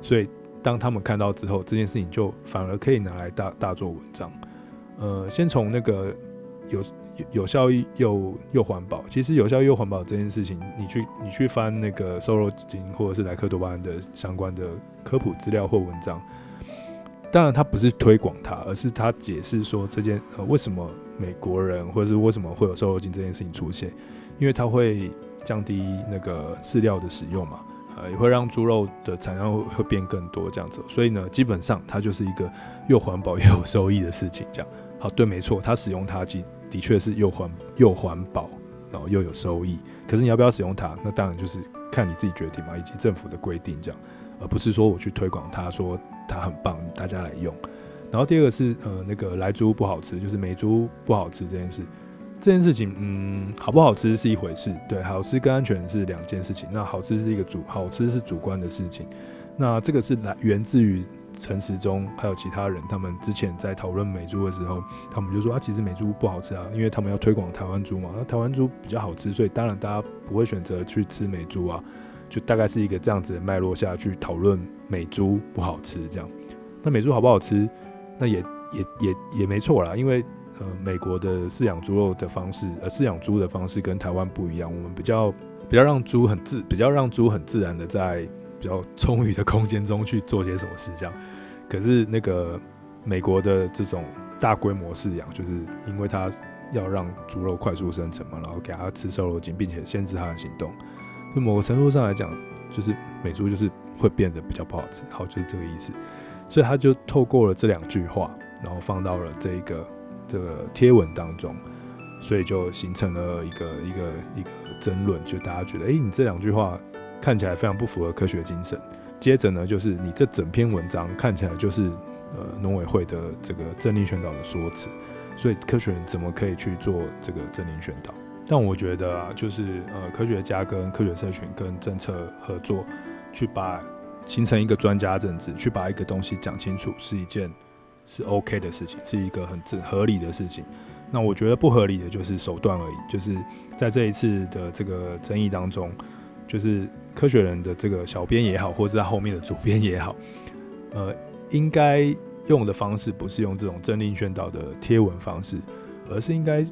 所以当他们看到之后，这件事情就反而可以拿来大大做文章。呃，先从那个有有效益又又环保，其实有效又环保这件事情，你去你去翻那个瘦肉精或者是莱克多巴胺的相关的科普资料或文章，当然它不是推广它，而是它解释说这件呃为什么美国人或者是为什么会有瘦肉精这件事情出现，因为它会降低那个饲料的使用嘛。呃，也会让猪肉的产量会会变更多这样子，所以呢，基本上它就是一个又环保又有收益的事情。这样，好，对，没错，它使用它，的的确是又环又环保，然后又有收益。可是你要不要使用它，那当然就是看你自己决定嘛，以及政府的规定这样，而不是说我去推广它，说它很棒，大家来用。然后第二个是呃，那个莱猪不好吃，就是美猪不好吃这件事。这件事情，嗯，好不好吃是一回事，对，好吃跟安全是两件事情。那好吃是一个主，好吃是主观的事情。那这个是来源自于陈时中还有其他人，他们之前在讨论美猪的时候，他们就说啊，其实美猪不好吃啊，因为他们要推广台湾猪嘛，那台湾猪比较好吃，所以当然大家不会选择去吃美猪啊，就大概是一个这样子的脉络下去讨论美猪不好吃这样。那美猪好不好吃？那也也也也没错啦，因为。呃，美国的饲养猪肉的方式，呃，饲养猪的方式跟台湾不一样。我们比较比较让猪很自，比较让猪很自然的在比较充裕的空间中去做些什么事，这样。可是那个美国的这种大规模饲养，就是因为它要让猪肉快速生成嘛，然后给它吃瘦肉精，并且限制它的行动。就某个程度上来讲，就是美猪就是会变得比较不好吃。好，就是这个意思。所以他就透过了这两句话，然后放到了这一个。这个贴文当中，所以就形成了一个一个一个争论，就大家觉得，哎，你这两句话看起来非常不符合科学精神。接着呢，就是你这整篇文章看起来就是呃农委会的这个政令宣导的说辞，所以科学人怎么可以去做这个政令宣导？但我觉得啊，就是呃科学家跟科学社群跟政策合作，去把形成一个专家政治，去把一个东西讲清楚，是一件。是 OK 的事情，是一个很正合理的事情。那我觉得不合理的就是手段而已，就是在这一次的这个争议当中，就是科学人的这个小编也好，或者是他后面的主编也好，[LAUGHS] 呃，应该用的方式不是用这种政令宣导的贴文方式，而是应该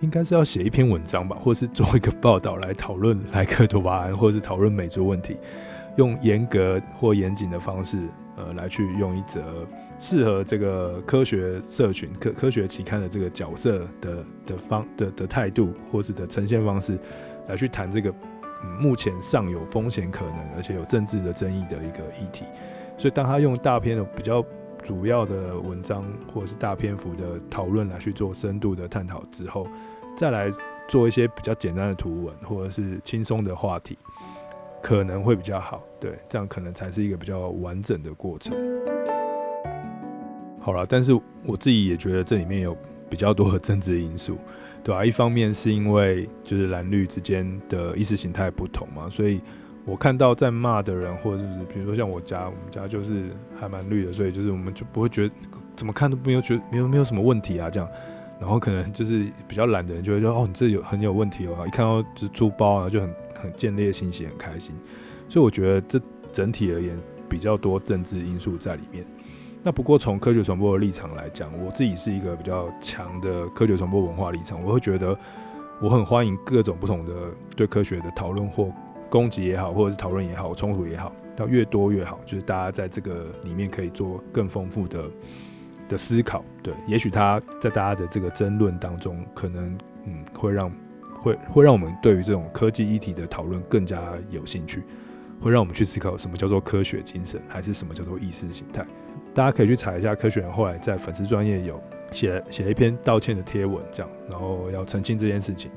应该是要写一篇文章吧，或是做一个报道来讨论莱克多巴胺，或是讨论美猪问题，用严格或严谨的方式，呃，来去用一则。适合这个科学社群、科科学期刊的这个角色的的方的的态度，或是的呈现方式，来去谈这个、嗯、目前尚有风险可能，而且有政治的争议的一个议题。所以，当他用大篇的比较主要的文章，或者是大篇幅的讨论来去做深度的探讨之后，再来做一些比较简单的图文，或者是轻松的话题，可能会比较好。对，这样可能才是一个比较完整的过程。好了，但是我自己也觉得这里面有比较多的政治因素，对、啊？一方面是因为就是蓝绿之间的意识形态不同嘛，所以我看到在骂的人，或者是比如说像我家，我们家就是还蛮绿的，所以就是我们就不会觉得怎么看都没有觉得没有没有什么问题啊这样。然后可能就是比较懒的人就会说哦，你这有很有问题哦，一看到就是猪包啊就很很见猎心喜很开心。所以我觉得这整体而言比较多政治因素在里面。那不过从科学传播的立场来讲，我自己是一个比较强的科学传播文化立场，我会觉得我很欢迎各种不同的对科学的讨论或攻击也好，或者是讨论也好，冲突也好，要越多越好，就是大家在这个里面可以做更丰富的的思考。对，也许他在大家的这个争论当中，可能嗯会让会会让我们对于这种科技议题的讨论更加有兴趣，会让我们去思考什么叫做科学精神，还是什么叫做意识形态。大家可以去查一下，科学人后来在粉丝专业有写写了一篇道歉的贴文，这样，然后要澄清这件事情。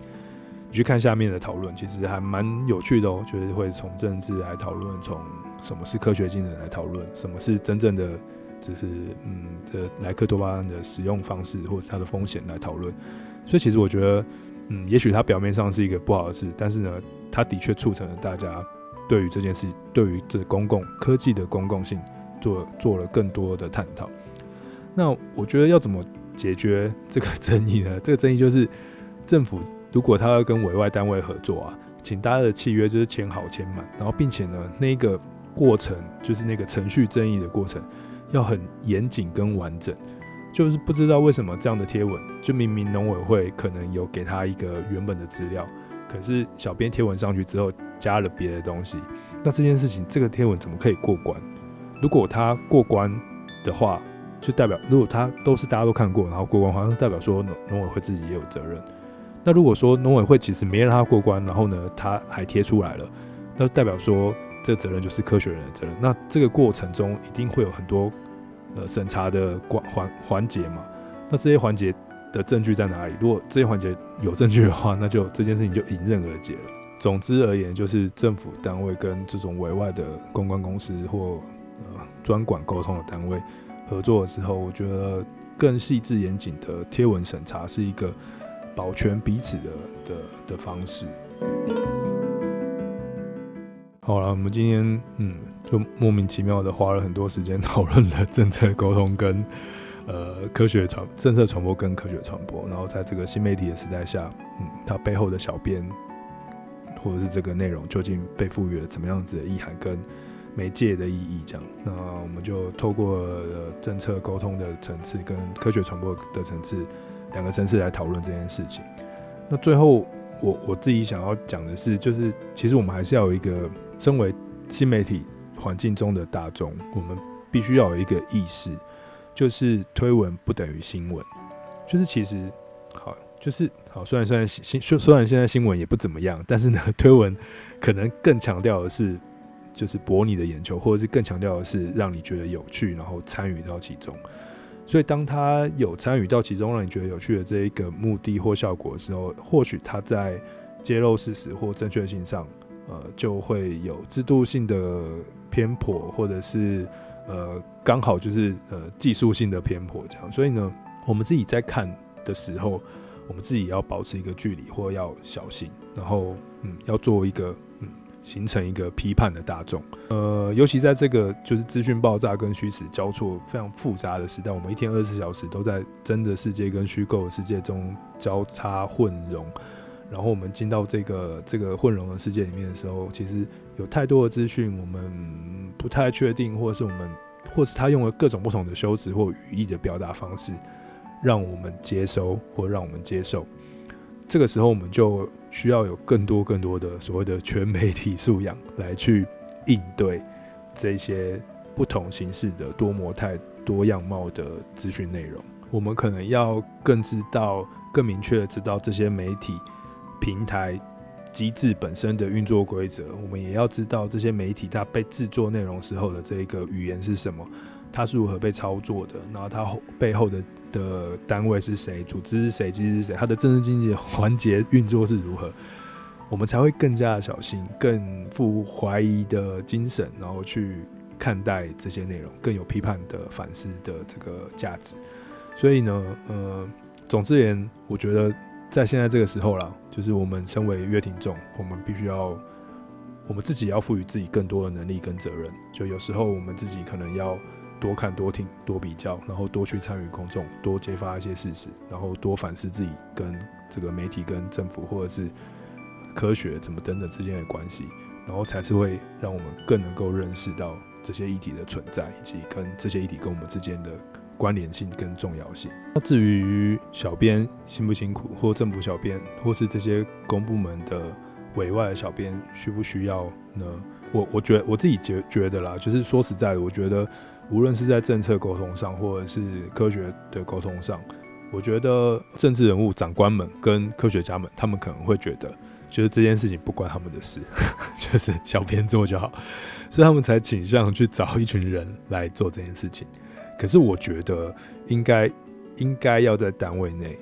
你去看下面的讨论，其实还蛮有趣的哦。就是会从政治来讨论，从什么是科学精神来讨论，什么是真正的，就是嗯，这莱克多巴胺的使用方式或者它的风险来讨论。所以其实我觉得，嗯，也许它表面上是一个不好的事，但是呢，它的确促成了大家对于这件事，对于这公共科技的公共性。做做了更多的探讨，那我觉得要怎么解决 [LAUGHS] 这个争议呢？这个争议就是政府如果他要跟委外单位合作啊，请大家的契约就是签好签满，然后并且呢，那个过程就是那个程序争议的过程要很严谨跟完整。就是不知道为什么这样的贴文，就明明农委会可能有给他一个原本的资料，可是小编贴文上去之后加了别的东西，那这件事情这个贴文怎么可以过关？如果他过关的话，就代表如果他都是大家都看过，然后过关的话，那代表说农委会自己也有责任。那如果说农委会其实没让他过关，然后呢他还贴出来了，那代表说这责任就是科学人的责任。那这个过程中一定会有很多呃审查的关环环节嘛？那这些环节的证据在哪里？如果这些环节有证据的话，那就这件事情就迎刃而解了。总之而言，就是政府单位跟这种委外的公关公司或呃，专管沟通的单位合作的时候，我觉得更细致严谨的贴文审查是一个保全彼此的的的方式。好了，我们今天嗯，就莫名其妙的花了很多时间讨论了政策沟通跟呃科学传政策传播跟科学传播，然后在这个新媒体的时代下，嗯，它背后的小编或者是这个内容究竟被赋予了怎么样子的意涵跟媒介的意义，这样，那我们就透过政策沟通的层次跟科学传播的层次两个层次来讨论这件事情。那最后，我我自己想要讲的是，就是其实我们还是要有一个身为新媒体环境中的大众，我们必须要有一个意识，就是推文不等于新闻。就是其实好，就是好，虽然虽然新虽然现在新闻也不怎么样，但是呢，推文可能更强调的是。就是博你的眼球，或者是更强调的是让你觉得有趣，然后参与到其中。所以，当他有参与到其中，让你觉得有趣的这一个目的或效果的时候，或许他在揭露事实或正确性上，呃，就会有制度性的偏颇，或者是呃，刚好就是呃技术性的偏颇这样。所以呢，我们自己在看的时候，我们自己要保持一个距离，或要小心，然后嗯，要做一个。形成一个批判的大众。呃，尤其在这个就是资讯爆炸跟虚实交错非常复杂的时代，我们一天二十四小时都在真的世界跟虚构的世界中交叉混融。然后我们进到这个这个混融的世界里面的时候，其实有太多的资讯，我们不太确定，或者是我们，或是他用了各种不同的修辞或语义的表达方式，让我们接收或让我们接受。这个时候，我们就需要有更多更多的所谓的全媒体素养来去应对这些不同形式的多模态、多样貌的资讯内容。我们可能要更知道、更明确的知道这些媒体。平台机制本身的运作规则，我们也要知道这些媒体它被制作内容时候的这个语言是什么，它是如何被操作的，然后它背后的的单位是谁，组织是谁，机制是谁，它的政治经济环节运作是如何，我们才会更加的小心，更富怀疑的精神，然后去看待这些内容，更有批判的反思的这个价值。所以呢，呃，总之言，我觉得。在现在这个时候啦，就是我们身为阅听众，我们必须要，我们自己要赋予自己更多的能力跟责任。就有时候我们自己可能要多看、多听、多比较，然后多去参与公众，多揭发一些事实，然后多反思自己跟这个媒体、跟政府或者是科学怎么等等之间的关系，然后才是会让我们更能够认识到这些议题的存在，以及跟这些议题跟我们之间的。关联性跟重要性。那至于小编辛不辛苦，或政府小编，或是这些公部门的委外的小编需不需要呢？我我觉得我自己觉觉得啦，就是说实在的，我觉得无论是在政策沟通上，或者是科学的沟通上，我觉得政治人物、长官们跟科学家们，他们可能会觉得，就是这件事情不关他们的事，[LAUGHS] 就是小编做就好，所以他们才倾向去找一群人来做这件事情。可是我觉得应该应该要在单位内，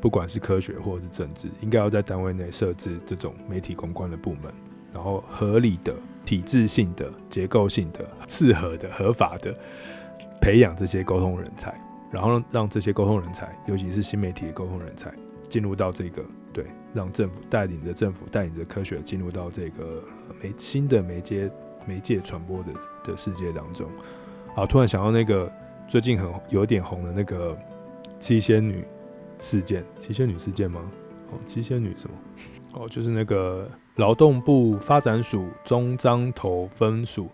不管是科学或者是政治，应该要在单位内设置这种媒体公关的部门，然后合理的、体制性的、结构性的、适合的、合法的培养这些沟通人才，然后让这些沟通人才，尤其是新媒体的沟通人才，进入到这个对，让政府带领着政府带领着科学进入到这个媒新的媒介媒介传播的的世界当中。好，突然想到那个。最近很有点红的那个七仙女事件，七仙女事件吗？哦，七仙女什么？哦，就是那个劳动部发展署中彰投分署，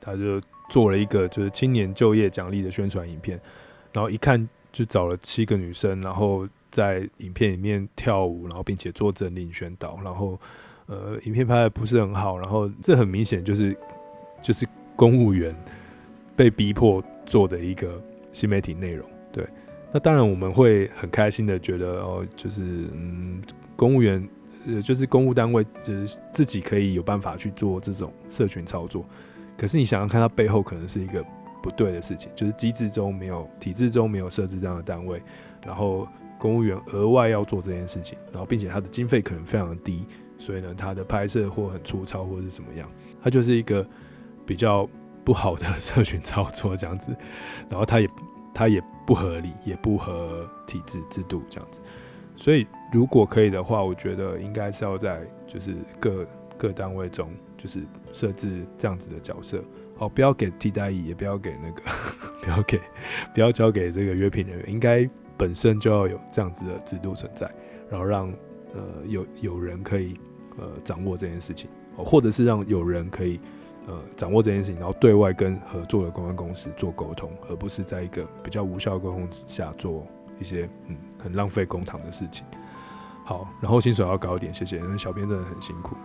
他就做了一个就是青年就业奖励的宣传影片，然后一看就找了七个女生，然后在影片里面跳舞，然后并且做政令宣导，然后呃，影片拍的不是很好，然后这很明显就是 [LAUGHS] 就是公务员被逼迫。做的一个新媒体内容，对，那当然我们会很开心的觉得哦，就是嗯，公务员呃，就是公务单位，就是自己可以有办法去做这种社群操作。可是你想想看，它背后可能是一个不对的事情，就是机制中没有、体制中没有设置这样的单位，然后公务员额外要做这件事情，然后并且它的经费可能非常低，所以呢，它的拍摄或很粗糙或者是怎么样，它就是一个比较。不好的 [LAUGHS] 社群操作这样子，然后它也它也不合理，也不合体制制度这样子，所以如果可以的话，我觉得应该是要在就是各各单位中，就是设置这样子的角色，哦，不要给替代役，也不要给那个，[LAUGHS] 不要给不要交给这个约聘人员，应该本身就要有这样子的制度存在，然后让呃有有人可以呃掌握这件事情，哦，或者是让有人可以。呃，掌握这件事情，然后对外跟合作的公关公司做沟通，而不是在一个比较无效沟通之下做一些嗯很浪费公堂的事情。好，然后薪水要高一点，谢谢。因为小编真的很辛苦。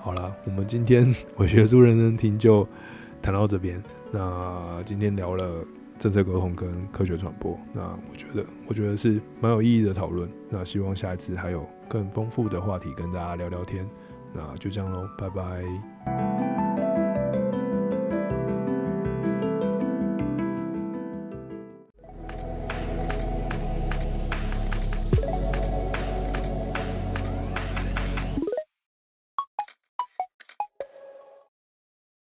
好了，我们今天 [LAUGHS] 伪学术认真听就谈到这边。那今天聊了政策沟通跟科学传播，那我觉得我觉得是蛮有意义的讨论。那希望下一次还有更丰富的话题跟大家聊聊天。那就这样喽，拜拜。